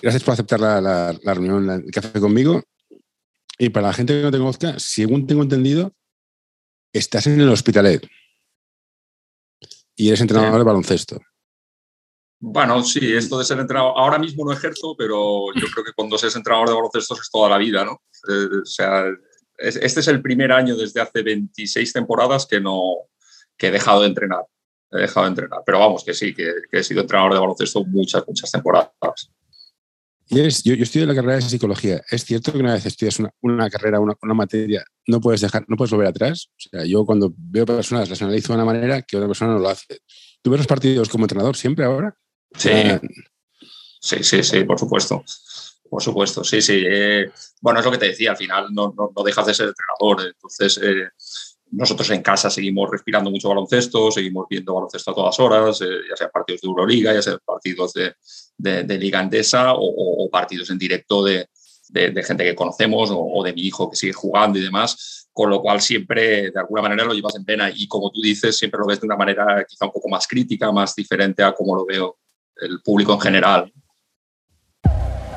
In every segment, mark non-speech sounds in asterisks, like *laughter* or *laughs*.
Gracias por aceptar la, la, la reunión, el café conmigo. Y para la gente que no te conozca, según tengo entendido, estás en el Hospitalet y eres entrenador de baloncesto. Bueno, sí, esto de ser entrenador, ahora mismo no ejerzo, pero yo creo que cuando seas entrenador de baloncesto es toda la vida, ¿no? Eh, o sea, es, este es el primer año desde hace 26 temporadas que no que he dejado de entrenar. He dejado de entrenar, pero vamos, que sí, que, que he sido entrenador de baloncesto muchas, muchas temporadas. Yo, yo estudio la carrera de psicología. Es cierto que una vez estudias una, una carrera, una, una, materia, no puedes dejar, no puedes volver atrás. O sea, yo cuando veo personas las analizo de una manera que otra persona no lo hace. ¿Tú ves los partidos como entrenador siempre ahora? Sí, sí, sí, sí, por supuesto. Por supuesto, sí, sí. Eh, bueno, es lo que te decía, al final no, no, no dejas de ser entrenador. Entonces, eh, nosotros en casa seguimos respirando mucho baloncesto, seguimos viendo baloncesto a todas horas, eh, ya sea partidos de Euroliga, ya sea partidos de, Liga Andesa o, partidos en directo de, gente que conocemos o, de mi hijo que sigue jugando y demás, con lo cual siempre de alguna manera lo llevas en pena y como tú dices, siempre lo ves de una manera quizá un poco más crítica, más diferente a como lo veo el público en general.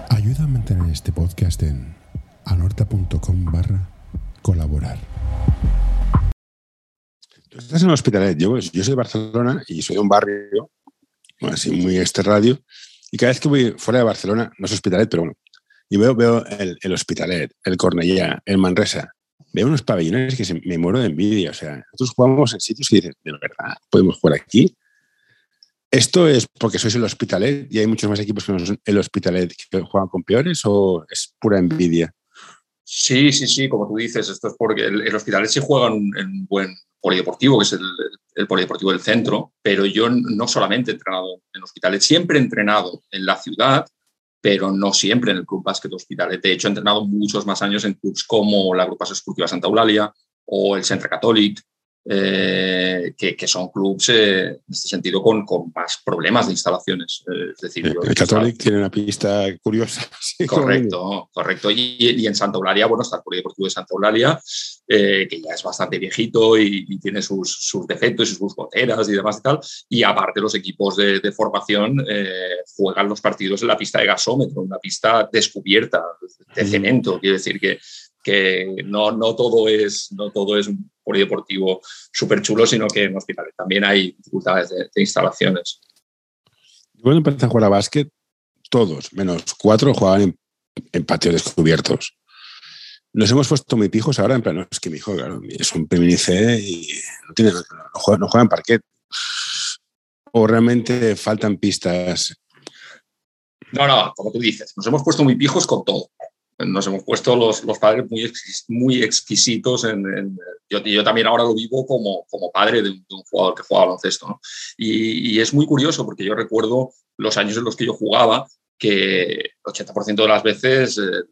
Ayuda a mantener este podcast en anorta.com barra colaborar. Estás en el Hospitalet. Yo, yo soy de Barcelona y soy de un barrio así muy este radio. Y cada vez que voy fuera de Barcelona, no es Hospitalet, pero bueno, y veo, el, el Hospitalet, el Cornellá, el Manresa. Veo unos pabellones que se, me muero de envidia. O sea, nosotros jugamos en sitios que dices, de verdad, podemos jugar aquí. ¿Esto es porque sois el Hospitalet y hay muchos más equipos que no son el Hospitalet que juegan con peores o es pura envidia? Sí, sí, sí, como tú dices, esto es porque el, el Hospitalet sí juega en, en un buen polideportivo, que es el, el, polideportivo del centro, pero yo no solamente he entrenado en Hospitalet, siempre he entrenado en la ciudad, pero no siempre en el Club Básquet Hospitalet. De hecho, he entrenado muchos más años en clubs como la Agrupación Esportiva Santa Eulalia o el Centre Catòlic, eh, que, que, son clubes eh, en este sentido con, con, más problemas de instalaciones. Eh, es decir, el, el Catholic tiene una pista curiosa. *laughs* Sí, correcto, correcto. Y, y, en Santa Eulalia, bueno, está el Polideportivo de Santa Eulalia, eh, que ya es bastante viejito y, y tiene sus, sus, defectos y sus goteras y demás y tal. Y aparte los equipos de, de formación eh, juegan los partidos en la pista de gasómetro, una pista descubierta de cemento. Quiero decir que que no, no, todo es, no todo es un polideportivo súper chulo, sino que en hospitales también hay dificultades de, de instalaciones. Cuando empecé a jugar a básquet, todos, menos cuatro, jugaban en, en patios descubiertos. Nos hemos puesto muy pijos ahora, en plan, no, es que mi hijo es un Peminice y no, tiene, no, juega, no juega en parquet. O realmente faltan pistas. No, no, como tú dices, nos hemos puesto muy pijos con todo nos hemos puesto los, los padres muy, muy exquisitos. En, en yo, yo, también ahora lo vivo como, como padre de un, jugador que juega baloncesto. y, es muy curioso porque yo recuerdo los años en los que yo jugaba que el 80% de las veces eh,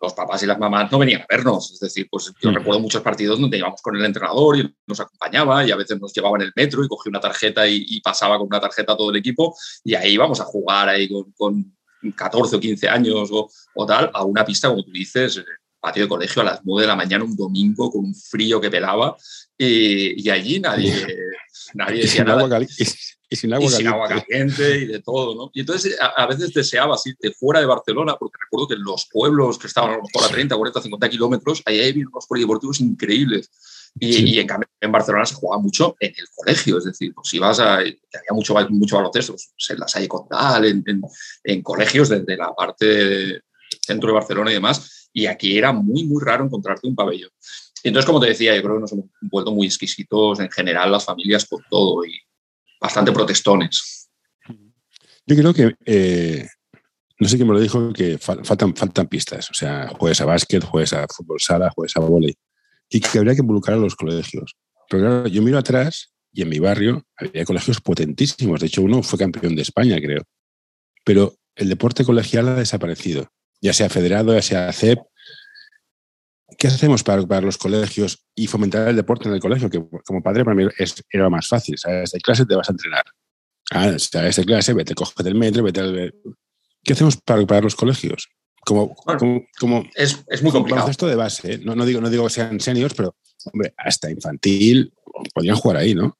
los papás y las mamás no venían a vernos. Es decir, pues yo mm. recuerdo muchos partidos donde íbamos con el entrenador y nos acompañaba y a veces nos llevaba en el metro y cogía una tarjeta y, y pasaba con una tarjeta a todo el equipo y ahí íbamos a jugar ahí con, con 14 o 15 años o, o, tal, a una pista, como tú dices, patio de colegio a las 9 de la mañana un domingo con un frío que pelaba y, y allí nadie, nadie decía nada. Agua y, y, sin agua, y sin agua caliente y de todo, ¿no? Y entonces a, a veces deseaba irte fuera de Barcelona, porque recuerdo que en los pueblos que estaban a lo mejor a 30, 40, 50 kilómetros, ahí hay unos polideportivos increíbles. Y, sí. y, en cambio en Barcelona se jugaba mucho en el colegio, es decir, pues ibas a, había mucho, mucho baloncesto, pues en la Salle Condal, en, en, en, colegios desde la parte centro de Barcelona y demás, y aquí era muy, muy raro encontrarte un pabellón. Entonces, como te decía, yo creo que nos hemos vuelto muy exquisitos en general las familias con todo y bastante protestones. Yo creo que, eh, no sé quién me lo dijo, que faltan, faltan pistas, o sea, juegues a básquet, juegues a fútbol sala, juegues a volei y que habría que involucrar a los colegios. Pero claro, yo miro atrás y en mi barrio había colegios potentísimos. De hecho, uno fue campeón de España, creo. Pero el deporte colegial ha desaparecido, ya sea federado, ya sea CEP. ¿Qué hacemos para, para los colegios y fomentar el deporte en el colegio? Que como padre para mí es, era más fácil. ¿sabes? De clase te vas a entrenar. Ah, ¿sabes? De clase, vete, coge del metro, vete al... ¿Qué hacemos para, para los colegios? Como, como, es, es, muy complicado. Esto de base, ¿eh? no, no, digo, no digo que sean seniors, pero hombre, hasta infantil podrían jugar ahí, ¿no?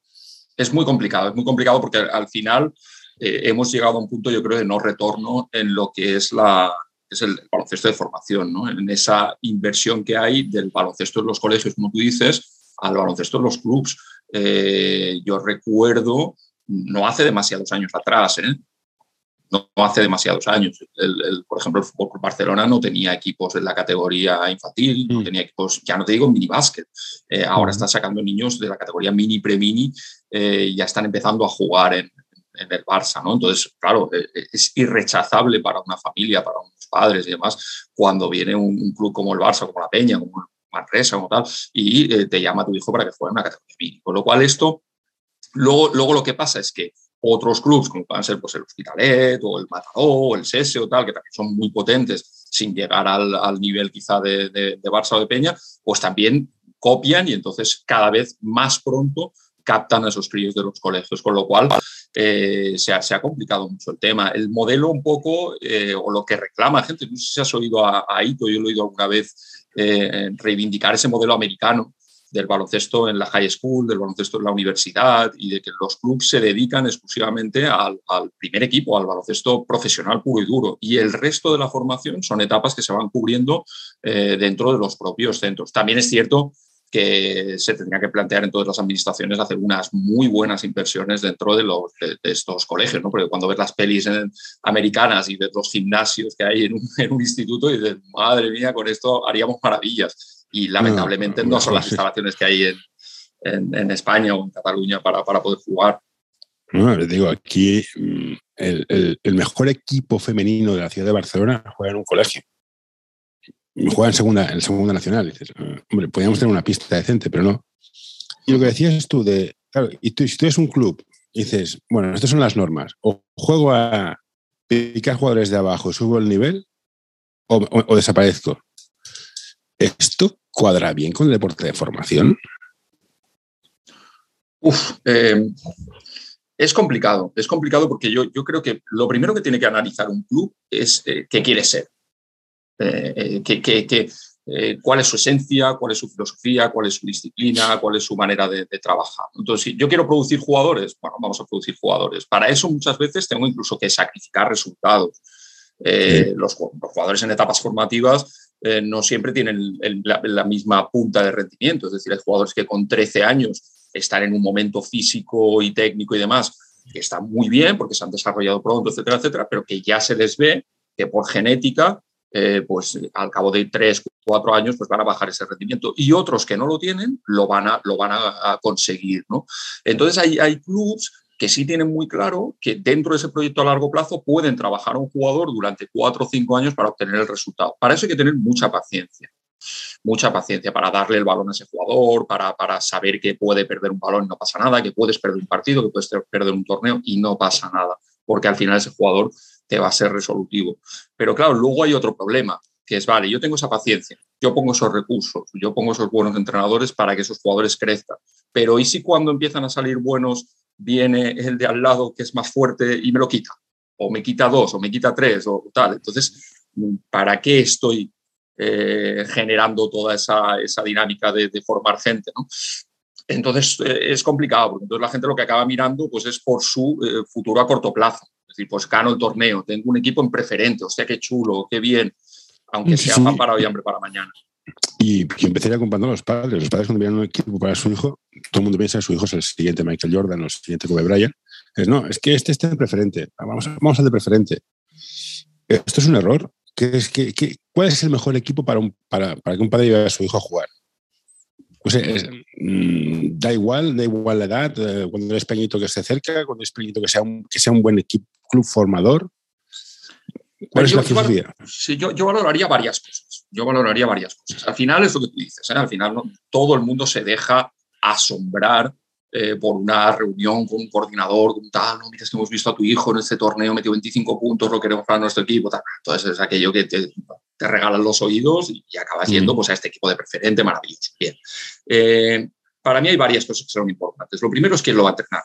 Es muy complicado, es muy complicado porque al final eh, hemos llegado a un punto, yo creo, de no retorno en lo que es, la, es el baloncesto de formación, ¿no? en esa inversión que hay del baloncesto en los colegios, como tú dices, al baloncesto en los clubs. Eh, yo recuerdo, no hace demasiados años atrás, ¿eh? no, hace demasiados años. El, por ejemplo, el Fútbol Club Barcelona no tenía equipos en la categoría infantil, no mm. tenía equipos, ya no te digo mini básquet. Eh, ahora mm. están sacando niños de la categoría mini, pre-mini, eh, ya están empezando a jugar en, en, el Barça, ¿no? Entonces, claro, eh, es irrechazable para una familia, para unos padres y demás, cuando viene un, club como el Barça, como la Peña, como Manresa, como tal, y te llama a tu hijo para que juegue en una categoría mini. Con lo cual, esto, luego, luego lo que pasa es que otros clubes, como pueden ser pues, el Hospitalet o el Matador o el Sese o tal, que también son muy potentes sin llegar al, al nivel quizá de, de, de, Barça o de Peña, pues también copian y entonces cada vez más pronto captan a esos críos de los colegios, con lo cual eh, se, ha, complicado mucho el tema. El modelo un poco, eh, o lo que reclama gente, no sé si has oído a, Ito, yo lo he oído alguna vez, eh, reivindicar ese modelo americano, del baloncesto en la high school, del baloncesto en la universidad y de que los clubes se dedican exclusivamente al, primer equipo, al baloncesto profesional puro y duro. Y el resto de la formación son etapas que se van cubriendo dentro de los propios centros. También es cierto que se tendría que plantear en todas las administraciones hacer unas muy buenas inversiones dentro de, los, de, estos colegios, ¿no? porque cuando ves las pelis americanas y ves los gimnasios que hay en un, en un instituto y dices, madre mía, con esto haríamos maravillas y lamentablemente no, son las instalaciones que hay en, en, España o en Cataluña para, para poder jugar. No, les digo, aquí mm, el, el, mejor equipo femenino de la ciudad de Barcelona juega en un colegio. Juega en segunda, en segunda nacional. dices, ah, hombre, podríamos tener una pista decente, pero no. Y lo que decías tú de, claro, y si tú eres un club, dices, bueno, estas son las normas. O juego a picar jugadores de abajo y subo el nivel, o, o desaparezco. Esto cuadra bien con el deporte de formación? Uf, eh, es complicado, es complicado porque yo, yo, creo que lo primero que tiene que analizar un club es eh, qué quiere ser, eh, eh, cuál es su esencia, cuál es su filosofía, cuál es su disciplina, cuál es su manera de, de, trabajar. Entonces, si yo quiero producir jugadores, bueno, vamos a producir jugadores. Para eso muchas veces tengo incluso que sacrificar resultados. Sí. Los, los jugadores en etapas formativas eh, no siempre tienen el, la, la, misma punta de rendimiento. Es decir, hay jugadores que con 13 años están en un momento físico y técnico y demás que están muy bien porque se han desarrollado pronto, etcétera, etcétera, pero que ya se les ve que por genética, eh, pues al cabo de 3, 4 años, pues van a bajar ese rendimiento. Y otros que no lo tienen, lo van a, lo van a conseguir. ¿no? Entonces hay, hay clubs que sí tienen muy claro que dentro de ese proyecto a largo plazo pueden trabajar a un jugador durante cuatro o cinco años para obtener el resultado. Para eso hay que tener mucha paciencia, mucha paciencia para darle el balón a ese jugador, para, para saber que puede perder un balón y no pasa nada, que puedes perder un partido, que puedes perder un torneo y no pasa nada, porque al final ese jugador te va a ser resolutivo. Pero claro, luego hay otro problema, que es, vale, yo tengo esa paciencia, yo pongo esos recursos, yo pongo esos buenos entrenadores para que esos jugadores crezcan. Pero ¿y si cuando empiezan a salir buenos viene el de al lado que es más fuerte y me lo quita, o me quita dos, o me quita tres, o tal. Entonces, ¿para qué estoy eh, generando toda esa, esa dinámica de, formar gente? Entonces, eh, es complicado, porque entonces la gente lo que acaba mirando pues, es por su eh, futuro a corto plazo. Es decir, pues gano el torneo, tengo un equipo en preferente, o sea, qué chulo, qué bien, aunque sea sí. pan para hoy, hambre para mañana. Y, y empezaría comprando a los padres. Los padres cuando miran un equipo para su hijo, todo el mundo piensa que su hijo es el siguiente Michael Jordan o el siguiente Kobe Bryant. Es, no, es que este está en preferente. Vamos, vamos al de preferente. Esto es un error. ¿Qué es, qué, qué, ¿Cuál es el mejor equipo para, un, para, para que un padre lleve a su hijo a jugar? Pues es, mmm, da igual, da igual la edad, eh, cuando eres pequeñito que esté cerca, cuando eres pequeñito que sea un, que sea un buen equipo, club formador. ¿Cuál es yo, la filosofía? Sí, yo, yo, valoraría varias cosas. Yo valoraría varias cosas. Al final es lo que tú dices. ¿eh? Al final no, todo el mundo se deja asombrar eh, por una reunión con un coordinador, con tal, no, mira, que hemos visto a tu hijo en este torneo, metió 25 puntos, lo queremos para nuestro equipo, tal. Entonces es aquello que te, te regalan los oídos y, acabas yendo pues, a este equipo de preferente, maravilloso. Bien. Eh, para mí hay varias cosas que son importantes. Lo primero es quién lo va a entrenar.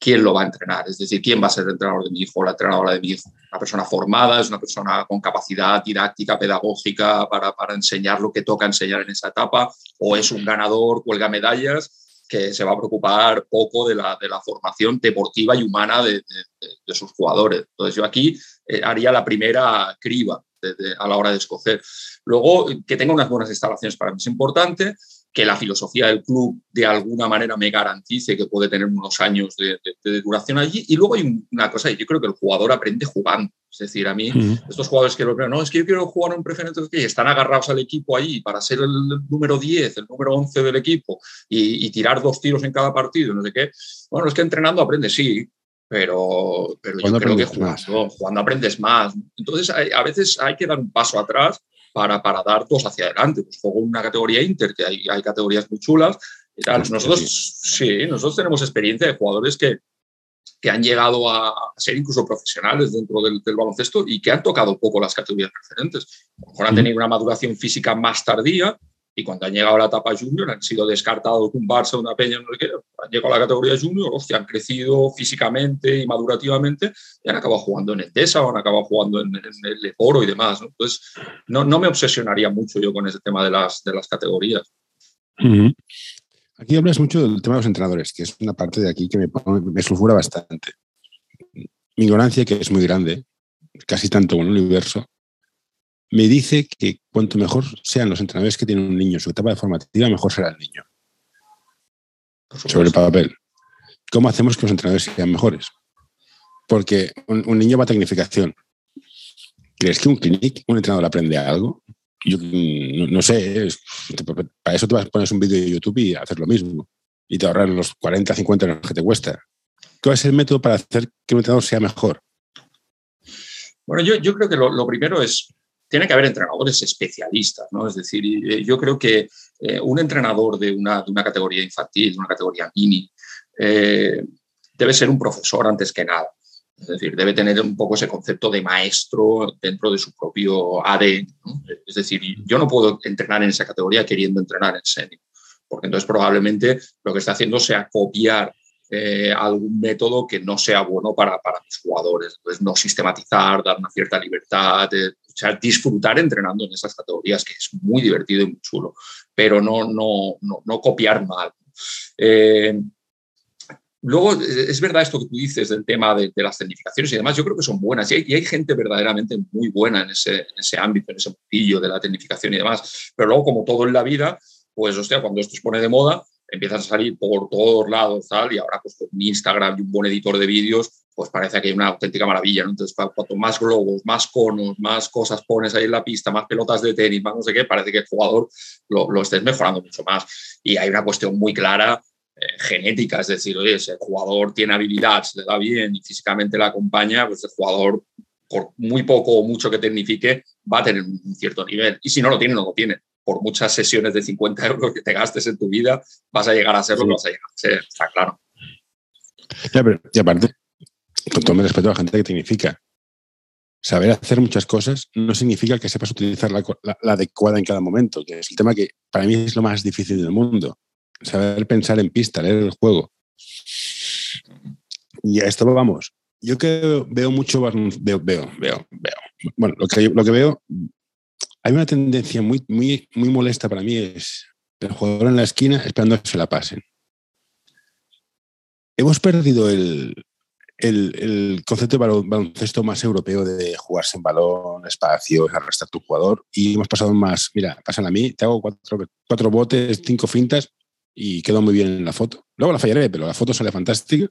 ¿Quién lo va a entrenar? Es decir, ¿quién va a ser el entrenador de mi hijo o la entrenadora de mi hijo? Una persona formada, es una persona con capacidad didáctica, pedagógica para, para enseñar lo que toca enseñar en esa etapa, o es un ganador, cuelga medallas que se va a preocupar poco de la, de la formación deportiva y humana de, de, sus jugadores. Entonces yo aquí eh, haría la primera criba a la hora de escoger. Luego, que tenga unas buenas instalaciones para mí es importante que la filosofía del club de alguna manera me garantice que puede tener unos años de, duración allí. Y luego hay una cosa, yo creo que el jugador aprende jugando. Es decir, a mí, estos jugadores que lo no, es que yo quiero jugar en preferente, que están agarrados al equipo ahí para ser el número 10, el número 11 del equipo y, tirar dos tiros en cada partido, no sé qué. Bueno, es que entrenando aprende, sí, pero, pero yo creo que jugando, jugando, aprendes más. Entonces, a veces hay que dar un paso atrás para, para dar dos hacia adelante. Pues juego una categoría Inter, que hay, hay categorías muy chulas. Y tal. Nosotros, sí. nosotros tenemos experiencia de jugadores que, que han llegado a ser incluso profesionales dentro del, del, baloncesto y que han tocado poco las categorías preferentes. A lo mejor han tenido una maduración física más tardía, y cuando han llegado a la etapa junior han sido descartados de un Barça, una Peña, no sé qué, han llegado a la categoría junior, hostia, han crecido físicamente y madurativamente y han acabado jugando en Endesa o han acabado jugando en, el Oro y demás. Entonces, no, no, me obsesionaría mucho yo con ese tema de las, de las categorías. Aquí hablas mucho del tema de los entrenadores, que es una parte de aquí que me, me sulfura bastante. Mi ignorancia, que es muy grande, casi tanto como el universo, me dice que cuanto mejor sean los entrenadores que tienen un niño en su etapa de formativa, mejor será el niño. Sobre el papel. ¿Cómo hacemos que los entrenadores sean mejores? Porque un, niño va a tecnificación. ¿Crees que un clinic, un entrenador aprende algo? Yo no, sé, para eso te vas a poner un vídeo de YouTube y hacer lo mismo. Y te ahorrar los 40, 50 euros que te cuesta. ¿Cuál es el método para hacer que un entrenador sea mejor? Bueno, yo, yo creo que lo, lo primero es tiene que haber entrenadores especialistas, ¿no? Es decir, eh, yo creo que eh, un entrenador de una, de una, categoría infantil, de una categoría mini, eh, debe ser un profesor antes que nada. Es decir, debe tener un poco ese concepto de maestro dentro de su propio ADN. Es decir, yo no puedo entrenar en esa categoría queriendo entrenar en serio, porque entonces probablemente lo que está haciendo sea copiar algún método que no sea bueno para, para mis jugadores. Entonces, no sistematizar, dar una cierta libertad, sea, disfrutar entrenando en esas categorías, que es muy divertido y muy chulo, pero no, no, no, no copiar mal. Eh, luego, es verdad esto que tú dices del tema de, las tecnificaciones y demás, yo creo que son buenas y hay, gente verdaderamente muy buena en ese, en ese ámbito, en ese mundillo de la tecnificación y demás, pero luego, como todo en la vida, pues, hostia, cuando esto se pone de moda, empiezas a salir por todos lados, tal, y ahora pues con Instagram y un buen editor de vídeos, pues parece que hay una auténtica maravilla. Entonces, cuanto más globos, más conos, más cosas pones ahí en la pista, más pelotas de tenis, más no sé qué, parece que el jugador lo, lo estés mejorando mucho más. Y hay una cuestión muy clara eh, genética, es decir, oye, si el jugador tiene habilidad, se le da bien y físicamente la acompaña, pues el jugador, por muy poco o mucho que tecnifique, va a tener un cierto nivel. Y si no lo tiene, no lo tiene por muchas sesiones de 50 euros que te gastes en tu vida, vas a llegar a ser lo que vas a llegar a ser, está claro. y aparte, con todo mi respeto a la gente que significa saber hacer muchas cosas no significa que sepas utilizar la, adecuada en cada momento, que es el tema que para mí es lo más difícil del mundo. Saber pensar en pista, leer el juego. Y a esto vamos. Yo que veo mucho, veo, veo, veo, veo. Bueno, lo que, lo que veo, hay una tendencia muy, muy, muy molesta para mí, es el jugador en la esquina esperando que se la pasen. Hemos perdido el, el, concepto de baloncesto más europeo de jugarse en balón, espacios, arrastrar tu jugador y hemos pasado más, mira, pasan a mí, te hago cuatro, cuatro botes, cinco fintas y quedo muy bien en la foto. Luego la fallaré, pero la foto sale fantástica.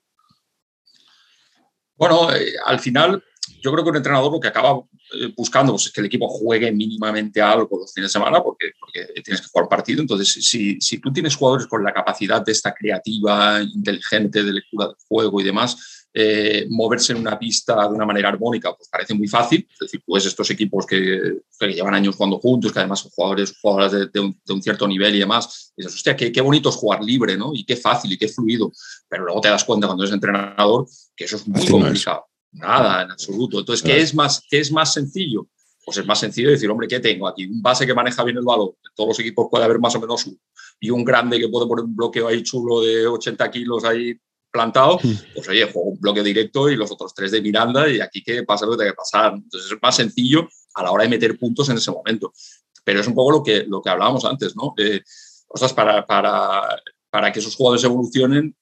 Bueno, eh, al final yo creo que un entrenador lo que acaba eh, buscando pues, es que el equipo juegue mínimamente algo los fines de semana porque, porque tienes que jugar partido. Entonces, si, si, tú tienes jugadores con la capacidad de esta creativa, inteligente, de lectura del juego y demás, eh, moverse en una pista de una manera armónica, pues parece muy fácil. Es decir, pues estos equipos que, llevan años jugando juntos, que además son jugadores, jugadores de, un, cierto nivel y demás, dices, hostia, qué, qué, bonito es jugar libre, ¿no? Y qué fácil y qué fluido. Pero luego te das cuenta cuando eres entrenador que eso es muy complicado. Nada, en absoluto. Entonces, ¿qué es, más, ¿qué es más sencillo? Pues es más sencillo decir, hombre, ¿qué tengo aquí? Un base que maneja bien el balón. Todos los equipos puede haber más o menos uno. Y un grande que puede poner un bloqueo ahí chulo de 80 kilos ahí plantado, hmm. pues oye, juego un bloque directo y los otros tres de Miranda y aquí que pasa lo que tiene que pasar. Entonces es más sencillo a la hora de meter puntos en ese momento. Pero es un poco lo que, lo que hablábamos antes, ¿no? Eh, para, para, para que esos jugadores evolucionen,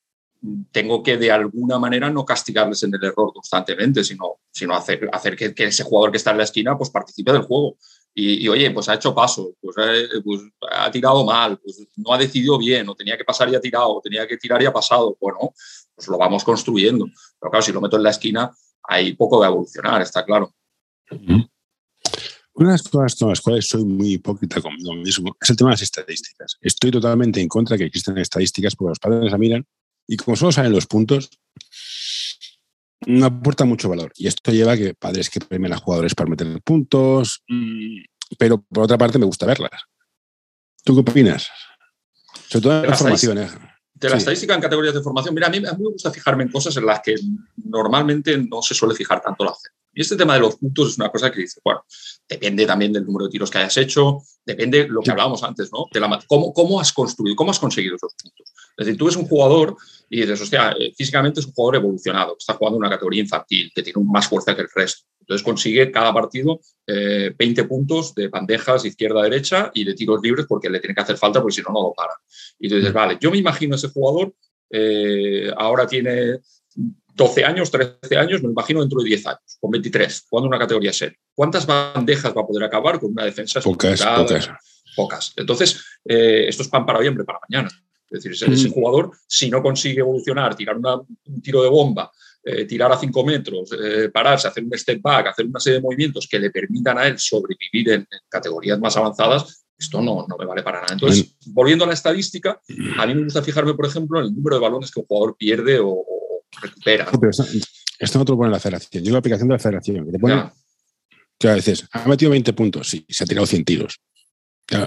tengo que de alguna manera no castigarles en el error constantemente, sino, sino hacer, hacer que, ese jugador que está en la esquina pues participe del juego. Y, oye, pues ha hecho paso, pues, eh, pues, ha tirado mal, pues no ha decidido bien, o tenía que pasar y ha tirado, o tenía que tirar y ha pasado. Bueno, pues lo vamos construyendo. Pero claro, si lo meto en la esquina, hay poco de evolucionar, está claro. Una de las cosas con las cuales soy muy hipócrita conmigo mismo es el tema de las estadísticas. Estoy totalmente en contra de que existen estadísticas porque los padres la miran y como solo salen los puntos, no aporta mucho valor. Y esto lleva a que padres que premien a jugadores para meter puntos, mm, pero por otra parte me gusta verlas. ¿Tú qué opinas? Sobre todo en la formación. ¿eh? De la estadística en categorías de formación, mira, a mí, a mí, me gusta fijarme en cosas en las que normalmente no se suele fijar tanto la gente. Y este tema de los puntos es una cosa que dice, bueno, depende también del número de tiros que hayas hecho, depende de lo que hablábamos antes, ¿no? De la, cómo, cómo has construido, cómo has conseguido esos puntos. Es decir, tú eres un jugador y dices, hostia, eh, físicamente es un jugador evolucionado, está jugando una categoría infantil, que tiene más fuerza que el resto. Entonces consigue cada partido 20 eh, puntos de bandejas izquierda-derecha y de tiros libres porque le tiene que hacer falta porque si no, no lo para. Y tú dices, vale, yo me imagino ese jugador, eh, ahora tiene 12 años, 13 años, me imagino dentro de 10 años, con 23, jugando una categoría serie. ¿Cuántas bandejas va a poder acabar con una defensa? Pocas, pocas. Pocas. Entonces, esto es pan para hoy, para mañana. Es decir, ese, jugador, si no consigue evolucionar, tirar un tiro de bomba, eh, tirar a 5 metros, eh, pararse, hacer un step back, hacer una serie de movimientos que le permitan a él sobrevivir en, categorías más avanzadas, esto no, no, me vale para nada. Entonces, volviendo a la estadística, a mí me gusta fijarme, por ejemplo, en el número de balones que un jugador pierde o, recupera. esto, no te lo pone la federación. Yo la aplicación de la federación, que te pone, que a veces, ha metido 20 puntos, sí, se ha tirado 100 tiros.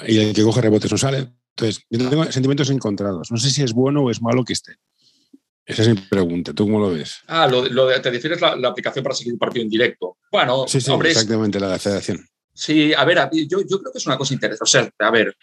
Y el que coge rebotes no sale, entonces, yo tengo sentimientos encontrados. No sé si es bueno o es malo que esté. Esa es mi pregunta. ¿Tú cómo lo ves? Ah, lo, de, te refieres la, la aplicación para seguir un partido en directo. Bueno, sí, sí, exactamente, la de la federación. Sí, a ver, yo, yo creo que es una cosa interesante. O sea, a ver,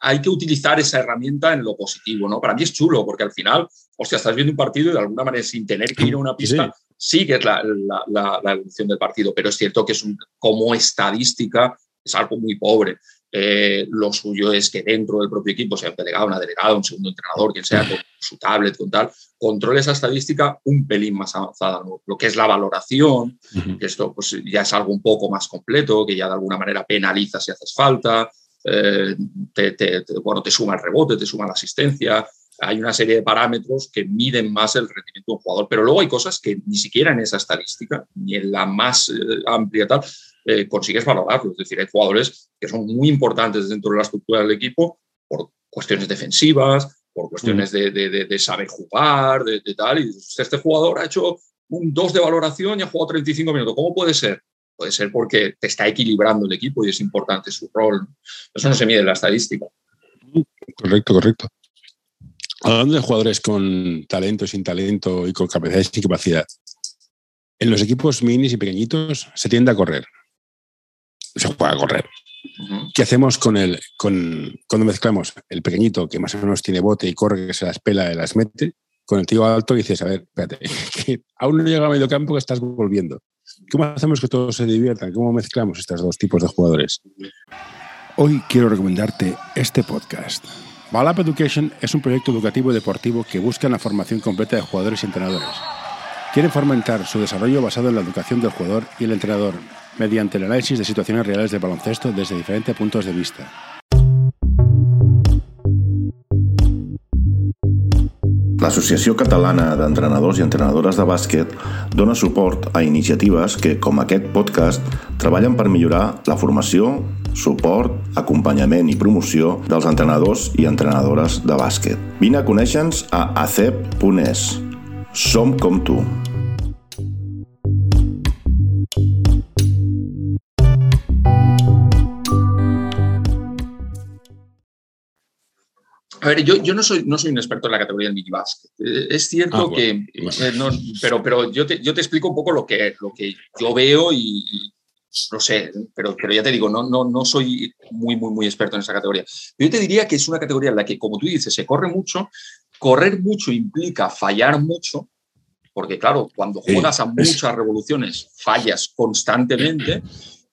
hay que utilizar esa herramienta en lo positivo, ¿no? Para mí es chulo, porque al final, hostia, estás viendo un partido y de alguna manera sin tener que ir a una pista, sigues la, la, la, evolución del partido, pero es cierto que es un, como estadística es algo muy pobre. Eh, lo suyo es que dentro del propio equipo, sea un delegado, una delegada, un segundo entrenador, quien sea, con su tablet, con tal, controle esa estadística un pelín más avanzada. Lo que es la valoración, que esto pues, ya es algo un poco más completo, que ya de alguna manera penaliza si haces falta, eh, te, bueno, te suma el rebote, te suma la asistencia. Hay una serie de parámetros que miden más el rendimiento de un jugador, pero luego hay cosas que ni siquiera en esa estadística, ni en la más eh, amplia tal, eh, consigues valorarlo. Es decir, hay jugadores que son muy importantes dentro de la estructura del equipo por cuestiones defensivas, por cuestiones de, de, saber jugar, de, tal. Y este jugador ha hecho un 2 de valoración y ha jugado 35 minutos. ¿Cómo puede ser? Puede ser porque te está equilibrando el equipo y es importante su rol. Eso no se mide en la estadística. Correcto, correcto. Hablando de jugadores con talento, sin talento y con capacidad y capacidad, en los equipos minis y pequeñitos se tiende a correr se juega a correr. ¿Qué hacemos con el, con, cuando mezclamos el pequeñito que más o menos tiene bote y corre, que se las pela y las mete, con el tío alto y dices, a ver, espérate, *laughs* que aún no llega a medio campo que estás volviendo. ¿Cómo hacemos que todos se diviertan? ¿Cómo mezclamos estos dos tipos de jugadores? Hoy quiero recomendarte este podcast. Balap Education es un proyecto educativo y deportivo que busca la formación completa de jugadores y entrenadores. Quieren fomentar su desarrollo basado en la educación del jugador y el entrenador, mediante el análisis de situaciones reales de baloncesto desde diferentes puntos de vista. L'Associació Catalana d'Entrenadors i Entrenadores de Bàsquet dona suport a iniciatives que, com aquest podcast, treballen per millorar la formació, suport, acompanyament i promoció dels entrenadors i entrenadores de bàsquet. Vine a conèixer-nos a acep.es. Som com tu. Ver, yo, yo no, soy, no soy un experto en la categoría del minibásquet. Eh, es cierto Ah, que, eh, no, pero, pero yo, te, yo te explico un poco lo que, lo que yo veo y, y no sé, pero, pero ya te digo, no, no, no soy muy, muy, muy experto en esa categoría. Yo te diría que es una categoría en la que, como tú dices, se corre mucho. Correr mucho implica fallar mucho, porque claro, cuando juegas a muchas revoluciones, fallas constantemente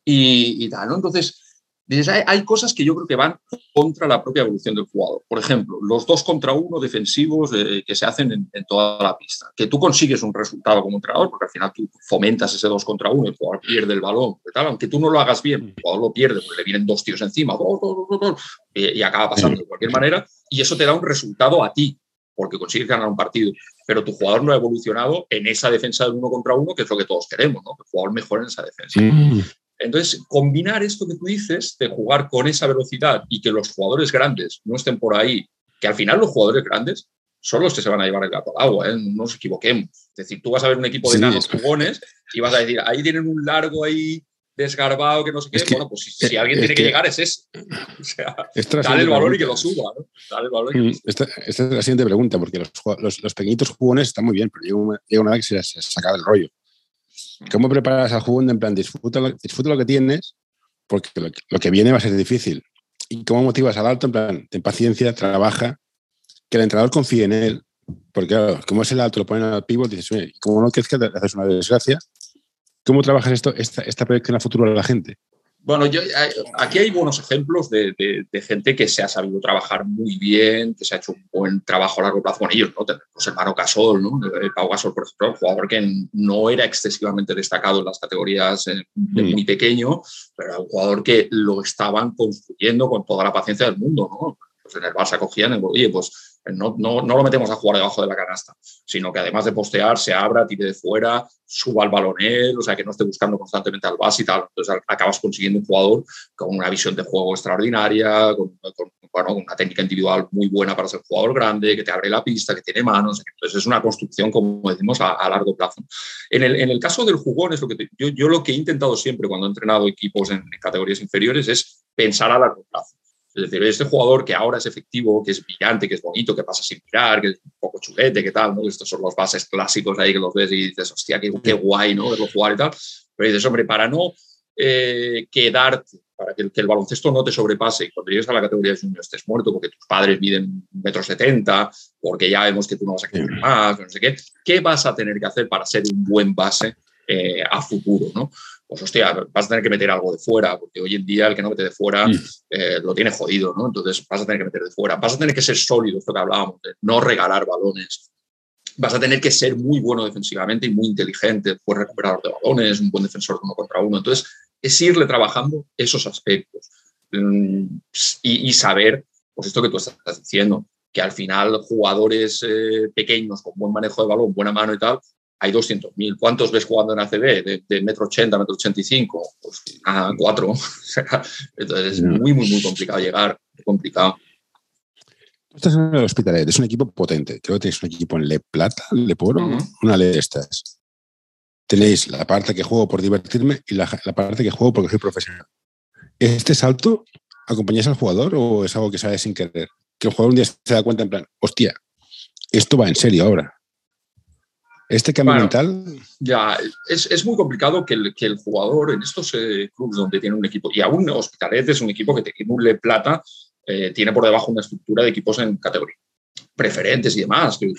y, y tal, ¿no? Entonces, dices, hay, hay cosas que yo creo que van contra la propia evolución del jugador. Por ejemplo, los dos contra uno defensivos eh, que se hacen en, en toda la pista. Que tú consigues un resultado como entrenador, porque al final tú fomentas ese dos contra uno, el jugador pierde el balón, tal, aunque tú no lo hagas bien, el jugador lo pierde porque le vienen dos tíos encima, dos, dos, dos, y, y acaba pasando de cualquier manera, y eso te da un resultado a ti, porque consigues ganar un partido. Pero tu jugador no ha evolucionado en esa defensa del uno contra uno, que es lo que todos queremos, ¿no? Que el jugador mejore en esa defensa. Mm. Entonces, combinar esto que tú dices de jugar con esa velocidad y que los jugadores grandes no estén por ahí, que al final los jugadores grandes son los que se van a llevar el gato al agua, ¿eh? no nos equivoquemos. Es decir, tú vas a ver un equipo de nanos jugones y vas a decir, ahí tienen un largo ahí desgarbado que no sé qué. Es que- bueno, pues si, si alguien tiene que, que- llegar es ese. *laughs* O sea, dale el valor y que lo suba, ¿no? Dale el valor y que lo Mm, suba. Esta, esta es la siguiente pregunta, porque los, jug- los, los pequeñitos jugones están muy bien, pero llega una, llega una edad que se se les acaba el rollo. ¿Cómo preparas al jugón en plan, disfruta lo, disfruta lo que tienes, porque lo, que- viene va a ser difícil? ¿Y cómo motivas al alto? En plan, ten paciencia, trabaja, que el entrenador confíe en él, porque claro, como es el alto, lo ponen al pivot, dices, oye, como no crezca, te haces una desgracia. ¿Cómo trabajas esto, esta, esta proyección a futuro a la gente? Bueno, yo, aquí hay buenos ejemplos de, de- de gente que se ha sabido trabajar muy bien, que se ha hecho un buen trabajo a largo plazo con ellos, ¿no? Tenemos el Mano Gasol, ¿no? Eh, Pau Gasol, por ejemplo, un jugador que no era excesivamente destacado en las categorías eh, de Mm. muy pequeño, pero era un jugador que lo estaban construyendo con toda la paciencia del mundo, ¿no? Pues en el Barça cogían, oye, pues no, no, no lo metemos a jugar debajo de la canasta, sino que además de postear, se abra, tire de fuera, suba al balón él, o sea, que no esté buscando constantemente al base y tal. Entonces acabas consiguiendo un jugador con una visión de juego extraordinaria, con, con- una técnica individual muy buena para ser jugador grande, que te abre la pista, que tiene manos. Entonces es una construcción, como decimos, a, largo plazo. En el, en el caso del jugón, es lo que yo, yo lo que he intentado siempre cuando he entrenado equipos en categorías inferiores es pensar a largo plazo. Es decir, este jugador que ahora es efectivo, que es brillante, que es bonito, que pasa sin mirar, que es un poco chulete, que tal, ¿no? Estos son los bases clásicos ahí que los ves y dices, hostia, qué, qué guay, ¿no? Verlo jugar y tal. Pero dices, hombre, para no eh, quedarte, para que, que el baloncesto no te sobrepase y cuando llegues a la categoría de junior estés muerto porque tus padres miden un metro setenta, porque ya vemos que tú no vas a crecer más, no sé qué, ¿qué vas a tener que hacer para ser un buen base eh, a futuro, ¿no? Pues hostia, vas a tener que meter algo de fuera, porque hoy en día el que no mete de fuera Mm. eh, lo tiene jodido, ¿no? Entonces vas a tener que meter de fuera, vas a tener que ser sólido, esto que hablábamos, de no regalar balones, vas a tener que ser muy bueno defensivamente y muy inteligente, pues recuperador de balones, un buen defensor de uno contra uno. Entonces, es irle trabajando esos aspectos mm, y, y saber, pues esto que tú estás diciendo, que al final jugadores eh, pequeños con buen manejo de balón, buena mano y tal, hay 200.000. ¿Cuántos ves jugando en ACB? De, de metro 80, metro 85, pues ah, cuatro. *laughs* Entonces es muy, muy, muy complicado llegar, complicado. Tú estás en el Hospitalet, es un equipo potente. Creo que tenéis un equipo en Le Plata, Le Poro, una de estas. Tenéis la parte que juego por divertirme y la, la parte que juego porque soy profesional. ¿Este salto acompañáis al jugador o es algo que sale sin querer? Que el jugador un día se da cuenta en plan, hostia, esto va en serio ahora. Este cambio Bueno. mental, Ya, es, es muy complicado que el, que el jugador en estos eh, clubes donde tiene un equipo, y aún Hospitalet es un equipo que tiene Plata, eh, tiene por debajo una estructura de equipos en categoría preferentes y demás, que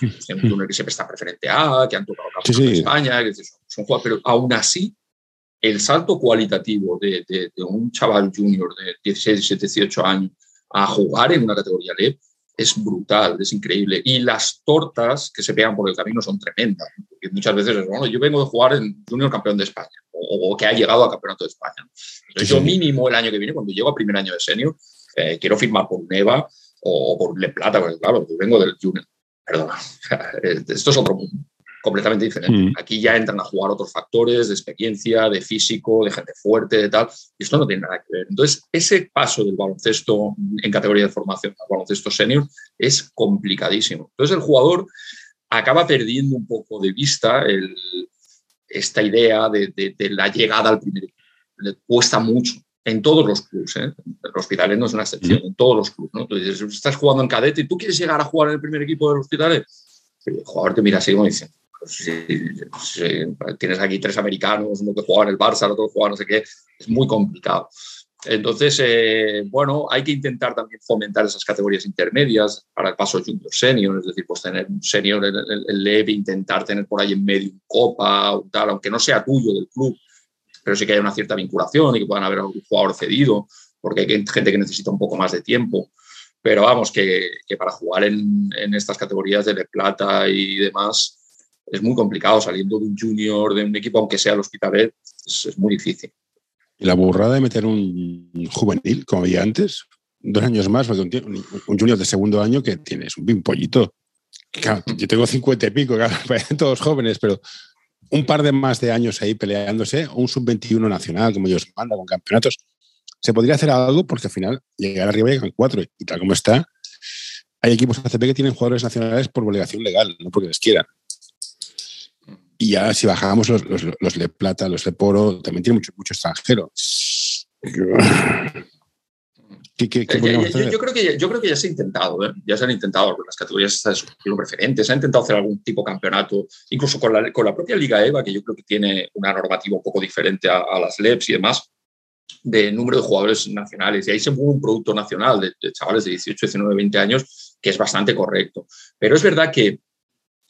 túnel que siempre está preferente A, que han tocado campeonato Sí, sí. de España, que son, son jugadores, pero aún así el salto cualitativo de, de- de un chaval junior de 16, 17, 18 años a jugar en una categoría LEP es brutal, es increíble. Y las tortas que se pegan por el camino son tremendas. ¿no? Porque muchas veces es, bueno, yo vengo de jugar en Junior campeón de España o, o que ha llegado a campeonato de España. Entonces Sí, yo mínimo el año que viene, cuando llego a primer año de senior, eh, quiero firmar por un EVA o, o por Le Plata, porque claro, yo vengo del Junior. Perdona, *laughs* esto es otro mundo completamente diferente. Mm. Aquí ya entran a jugar otros factores de experiencia, de físico, de gente fuerte, de tal, y esto no tiene nada que ver. Entonces, ese paso del baloncesto en categoría de formación al baloncesto senior es complicadísimo. Entonces, el jugador acaba perdiendo un poco de vista el- esta idea de, de- de la llegada al primer equipo. Le cuesta mucho en todos los clubes. ¿eh? el Hospitalet no es una excepción, en todos los clubes. ¿no? Entonces, estás jugando en cadete y tú quieres llegar a jugar en el primer equipo del Hospitalet. El jugador te mira así como dice, pues, si, tienes aquí tres americanos, uno que juega en el Barça, el otro que juega no sé qué, es muy complicado. Entonces, eh, bueno, hay que intentar también fomentar esas categorías intermedias para el paso junior senior, es decir, pues tener un senior el, el, leve, intentar tener por ahí en medio un copa o tal, aunque no sea tuyo del club, pero sí que haya una cierta vinculación y que puedan haber algún jugador cedido, porque hay gente que necesita un poco más de tiempo. Pero vamos, que, que para jugar en, en, estas categorías de plata y demás es muy complicado saliendo de un junior, de un equipo, aunque sea el Hospitalet, es, es muy difícil. Y la burrada de meter un juvenil, como había antes, dos años más, un, un junior de segundo año que tienes un pimpollito. Claro, yo tengo cincuenta y pico, claro, *laughs* todos jóvenes, pero un par de más de años ahí peleándose, o un sub-21 nacional, como ellos mandan, con campeonatos. Se podría hacer algo porque al final llegar arriba llegan cuatro y tal como está, hay equipos ACP que tienen jugadores nacionales por obligación legal, no porque les quieran. Y ya si bajamos los, los, los de plata, los de poro, también tiene mucho, mucho extranjero. ¿Qué, qué, qué yo, yo, yo, creo que ya, yo creo que ya se ha intentado, ¿eh? ya se han intentado las categorías de su preferente, se ha intentado hacer algún tipo de campeonato, incluso con la, con la propia Liga EVA, que yo creo que tiene una normativa un poco diferente a, a las LEPs y demás, de número de jugadores nacionales. Y ahí se mueve un producto nacional de, de chavales de 18, 19, 20 años, que es bastante correcto. Pero es verdad que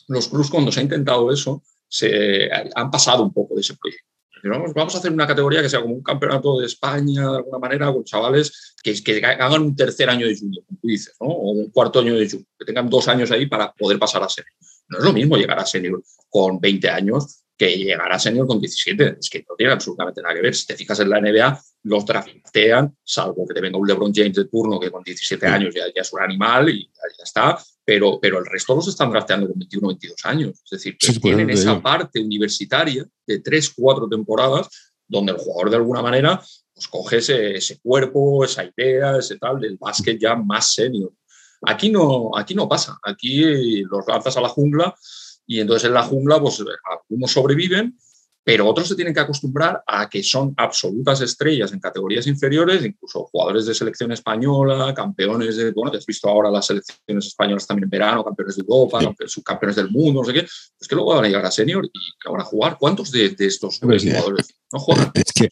los clubs, cuando se ha intentado eso, se han pasado un poco de ese proyecto. Vamos, vamos a hacer una categoría que sea como un campeonato de España, de alguna manera, con chavales que, que hagan un tercer año de junior, como tú dices, ¿no? o un cuarto año de junior, que tengan dos años ahí para poder pasar a senior. No es lo mismo llegar a senior con 20 años que llegar a senior con 17. Es que no tiene absolutamente nada que ver. Si te fijas en la NBA, los draftean, salvo que te venga un LeBron James de turno que con 17 años ya, ya es un animal y ya, ya está, pero, pero el resto los están drafteando con 21 22 años. Es decir, que sí, tienen esa parte universitaria de 3, 4 temporadas donde el jugador de alguna manera pues, coge ese, ese, cuerpo, esa idea, ese tal del básquet ya más senior. Aquí no, aquí no pasa. Aquí los lanzas a la jungla y entonces en la jungla pues algunos sobreviven pero otros se tienen que acostumbrar a que son absolutas estrellas en categorías inferiores, incluso jugadores de selección española, campeones de, bueno, te has visto ahora las selecciones españolas también en verano, campeones de Europa, sí. subcampeones del mundo, no sé qué, es que luego van a llegar a senior y van a jugar. ¿Cuántos de, de estos pues jugadores no juegan? Es que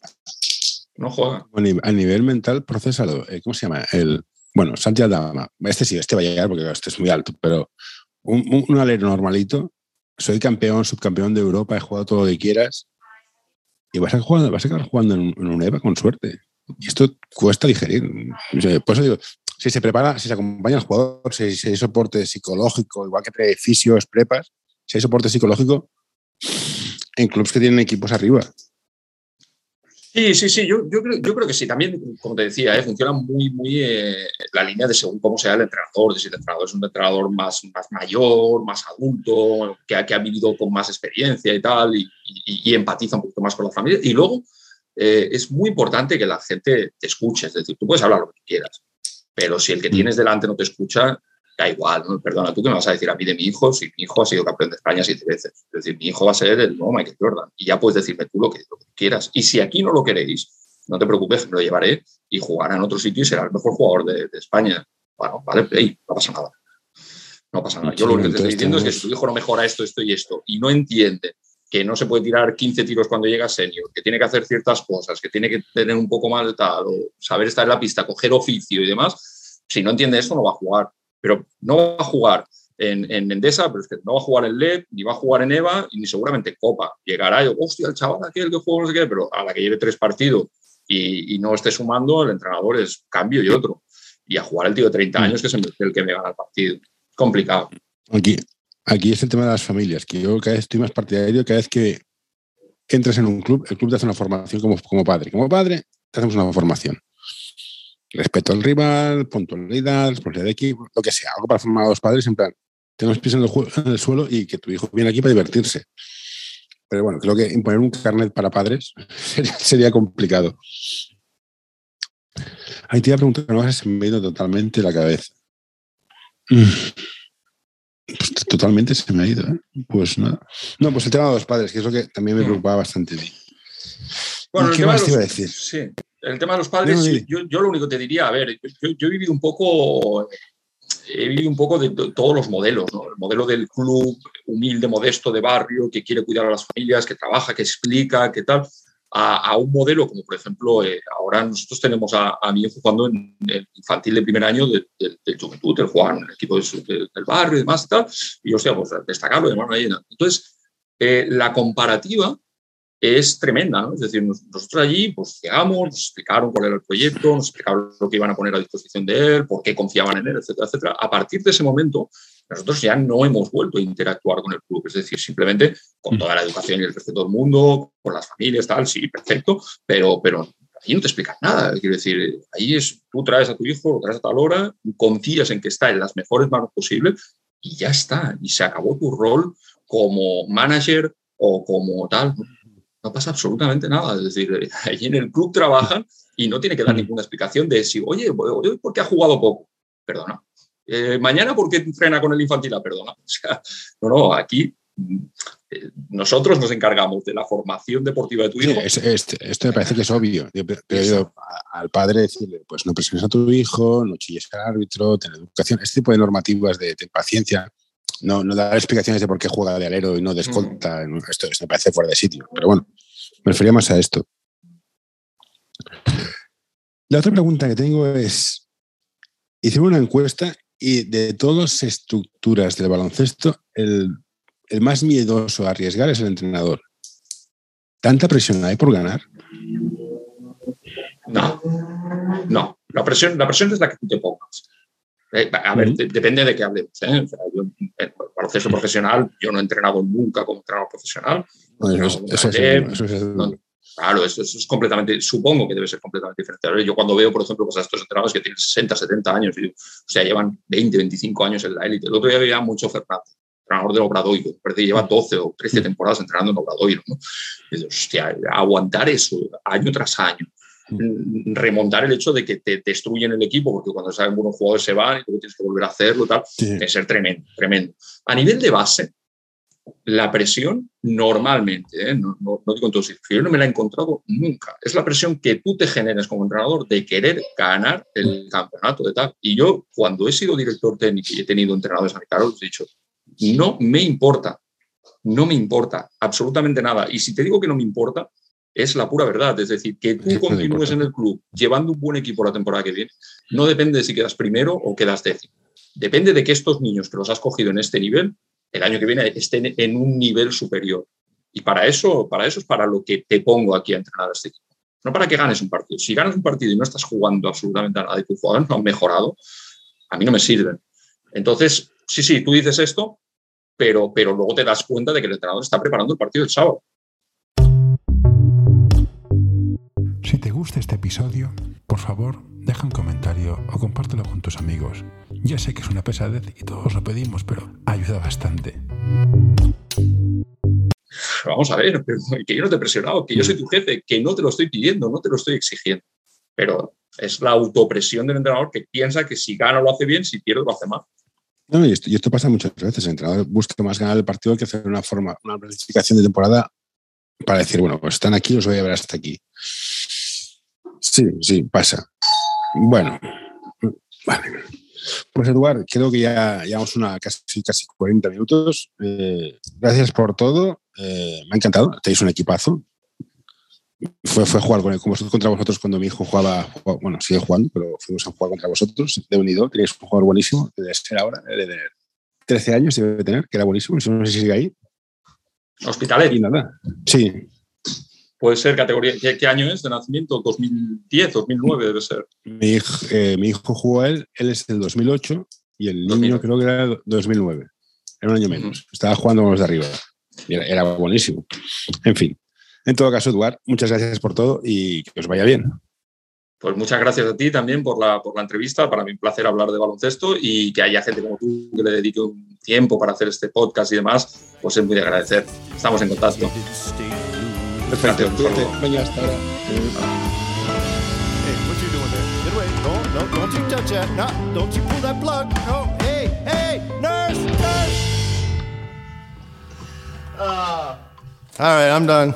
no juegan. A nivel mental, procesalo. ¿Cómo se llama? El, bueno, Santiago Dama. Este sí, este va a llegar porque este es muy alto, pero un, un alero normalito soy campeón, subcampeón de Europa, he jugado todo lo que quieras y vas a, jugar, vas a acabar jugando en, en un con suerte. Y esto cuesta digerir. Por eso digo, si se prepara, si se acompaña al jugador, si, si hay soporte psicológico, igual que trae fisios, prepas, si hay soporte psicológico en clubes que tienen equipos arriba. Sí, sí, sí, yo, yo, creo, yo creo que sí. También, como te decía, ¿eh? funciona muy, muy eh, la línea de según cómo sea el entrenador, de si el entrenador es un entrenador más, más mayor, más adulto, que, que ha vivido con más experiencia y tal, y, y, y, empatiza un poquito más con la familia. Y luego eh, es muy importante que la gente te escuche, es decir, tú puedes hablar lo que quieras, pero si el que tienes delante no te escucha, da igual, ¿no? Perdona, ¿tú qué me vas a decir a mí de mi hijo si mi hijo ha sido campeón de España siete veces? Es decir, mi hijo va a ser el nuevo Michael Jordan y ya puedes decirme tú lo que, lo que quieras. Y si aquí no lo queréis, no te preocupes, me lo llevaré y jugará en otro sitio y será el mejor jugador de, de España. Bueno, vale, hey, no pasa nada. No pasa nada. Yo lo que te estoy diciendo es que si tu hijo no mejora esto, esto y esto y no entiende que no se puede tirar 15 tiros cuando llega senior, que tiene que hacer ciertas cosas, que tiene que tener un poco más de tal, o saber estar en la pista, coger oficio y demás, si no entiende esto no va a jugar pero no va a jugar en, en, Endesa, pero es que no va a jugar en LED, ni va a jugar en EVA, ni seguramente Copa. Llegará y, hostia, el chaval aquel que juega no sé qué, pero a la que lleve tres partidos y, y, no esté sumando, el entrenador es cambio y otro. Y a jugar el tío de 30 años, que es el que me gana el partido. Complicado. Aquí, aquí es el tema de las familias, que yo cada vez estoy más partidario, cada vez que entras en un club, el club te hace una formación como, como padre. Como padre, te hacemos una formación respeto al rival, puntualidad, responsabilidad de equipo, lo que sea, algo para formar a los padres, en plan, tenemos pies en el, en el, suelo y que tu hijo viene aquí para divertirse. Pero bueno, creo que imponer un carnet para padres *laughs* sería, sería complicado. Ahí te iba a preguntar, no se me ha ido totalmente la cabeza. Pues totalmente se me ha ido, ¿eh? Pues nada. No, pues el tema de los padres, que es lo que también me preocupaba bastante. Bueno, ¿Qué más te iba a decir? Sí. El tema de los padres, yo, lo único que te diría, a ver, yo, he vivido un poco, he vivido un poco de, todos los modelos, ¿no? El modelo del club humilde, modesto, de barrio, que quiere cuidar a las familias, que trabaja, que explica, que tal, a, un modelo como, por ejemplo, eh, ahora nosotros tenemos a, mi hijo jugando en el infantil de primer año del Juventud, el Juan, el equipo del barrio y demás y tal, y yo, sea, pues destacarlo de manera Entonces, eh, la comparativa es tremenda, ¿no? Es decir, nosotros allí pues llegamos, nos explicaron cuál era el proyecto, nos explicaron lo que iban a poner a disposición de él, por qué confiaban en él, etcétera, etcétera. A partir de ese momento, nosotros ya no hemos vuelto a interactuar con el club, es decir, simplemente con mm. toda la educación y el respeto del mundo, con las familias, tal, sí, perfecto, pero, pero ahí no te explicas nada. Quiero decir, ahí es, tú traes a tu hijo, lo traes a tal hora, confías en que está en las mejores manos posibles y ya está, y se acabó tu rol como manager o como tal no pasa absolutamente nada. Es decir, *laughs* allí en el club trabajan y no tiene que dar mm. ninguna explicación de si, oye, hoy porque ha jugado poco. Perdona. Eh, mañana porque entrena con el infantil, ah, perdona. *laughs* O sea, no, no, aquí mm, eh, nosotros nos encargamos de la formación deportiva de tu hijo. esto me parece que es obvio. Pero al padre decirle, pues no presiones a tu hijo, no chilles al árbitro, ten educación, este tipo de normativas de, paciencia no, no dar explicaciones de por qué juega de alero y no de escolta. Mm. Esto, me parece fuera de sitio. Pero bueno, me refería más a esto. La otra pregunta que tengo es, hicimos una encuesta y de todas las estructuras del baloncesto, el, el más miedoso a arriesgar es el entrenador. ¿Tanta presión hay por ganar? No, no. La presión, la presión es la que tú te pongas. Eh, a ver, depende de qué hablemos. ¿eh? yo, en baloncesto profesional, yo no he entrenado nunca como entrenador profesional. claro, eso, es completamente, supongo que debe ser completamente diferente. Yo cuando veo, por ejemplo, pues a estos entrenadores que tienen 60, 70 años, y, o sea, llevan 20, 25 años en la élite. El otro día veía mucho Fernández, entrenador del Obradoiro, parece que lleva 12 o 13 temporadas entrenando en Obradoiro. ¿no? Y, hostia, aguantar eso año tras año remontar el hecho de que te destruyen el equipo, porque cuando saben buenos jugadores se van y tú tienes que volver a hacerlo, tal, es ser tremendo, tremendo. A nivel de base, la presión normalmente, ¿eh? no, no, digo entonces, yo no me la he encontrado nunca. Es la presión que tú te generas como entrenador de querer ganar el campeonato de tal. Y yo, cuando he sido director técnico y he tenido entrenadores a mi cargo, he dicho, no me importa, no me importa absolutamente nada. Y si te digo que no me importa, es la pura verdad. Es decir, que tú continúes en el club llevando un buen equipo la temporada que viene, no depende de si quedas primero o quedas décimo. Depende de que estos niños que los has cogido en este nivel, el año que viene estén en un nivel superior. Y para eso, para eso es para lo que te pongo aquí a entrenar a este equipo. No para que ganes un partido. Si ganas un partido y no estás jugando absolutamente a nada y tus jugadores no han mejorado, a mí no me sirven. Entonces, sí, sí, tú dices esto, pero, pero luego te das cuenta de que el entrenador está preparando el partido del sábado. Si te gusta este episodio, por favor, deja un comentario o compártelo con tus amigos. Ya sé que es una pesadez y todos lo pedimos, pero ayuda bastante. Vamos a ver, que yo no te he presionado, que yo soy tu jefe, que no te lo estoy pidiendo, no te lo estoy exigiendo. Pero es la autopresión del entrenador que piensa que si gana lo hace bien, si pierde lo hace mal. y, esto, pasa muchas veces. El entrenador busca más ganar el partido que hacer una forma, una planificación de temporada para decir, bueno, pues están aquí, los voy a ver hasta aquí. Sí, sí, pasa. Bueno, vale. Pues Eduard, creo que ya llevamos una casi, casi 40 minutos. Eh, gracias por todo. Eh, me ha encantado. Tenéis un equipazo. Fue, fue jugar con, como contra vosotros cuando mi hijo jugaba, bueno, sigue jugando, pero fuimos a jugar contra vosotros de unido. Tenéis un jugador buenísimo, debe ser ahora, de 13 años debe tener, que era buenísimo. No sé si sigue ahí. Hospitalet. Y nada. Sí, Puede ser categoría. ¿Qué, año es de nacimiento? 2010, 2009 debe ser. Mi hijo, eh, mi hijo jugó a él, él es del 2008 y el niño creo que era 2009. Era un año menos. Estaba jugando con los de arriba. Era, buenísimo. En fin. En todo caso, Eduard, muchas gracias por todo y que os vaya bien. Pues muchas gracias a ti también por la, por la entrevista. Para mí un placer hablar de baloncesto y que haya gente como tú que le dedique un tiempo para hacer este podcast y demás, pues es muy de agradecer. Estamos en contacto. Perfecto. Cuídate. Venga, hasta ahora. Hey, what you doing there? Get away. No, no, don't you touch that. No, don't you pull that plug. No, hey, hey, nurse, nurse. Uh. All right, I'm done.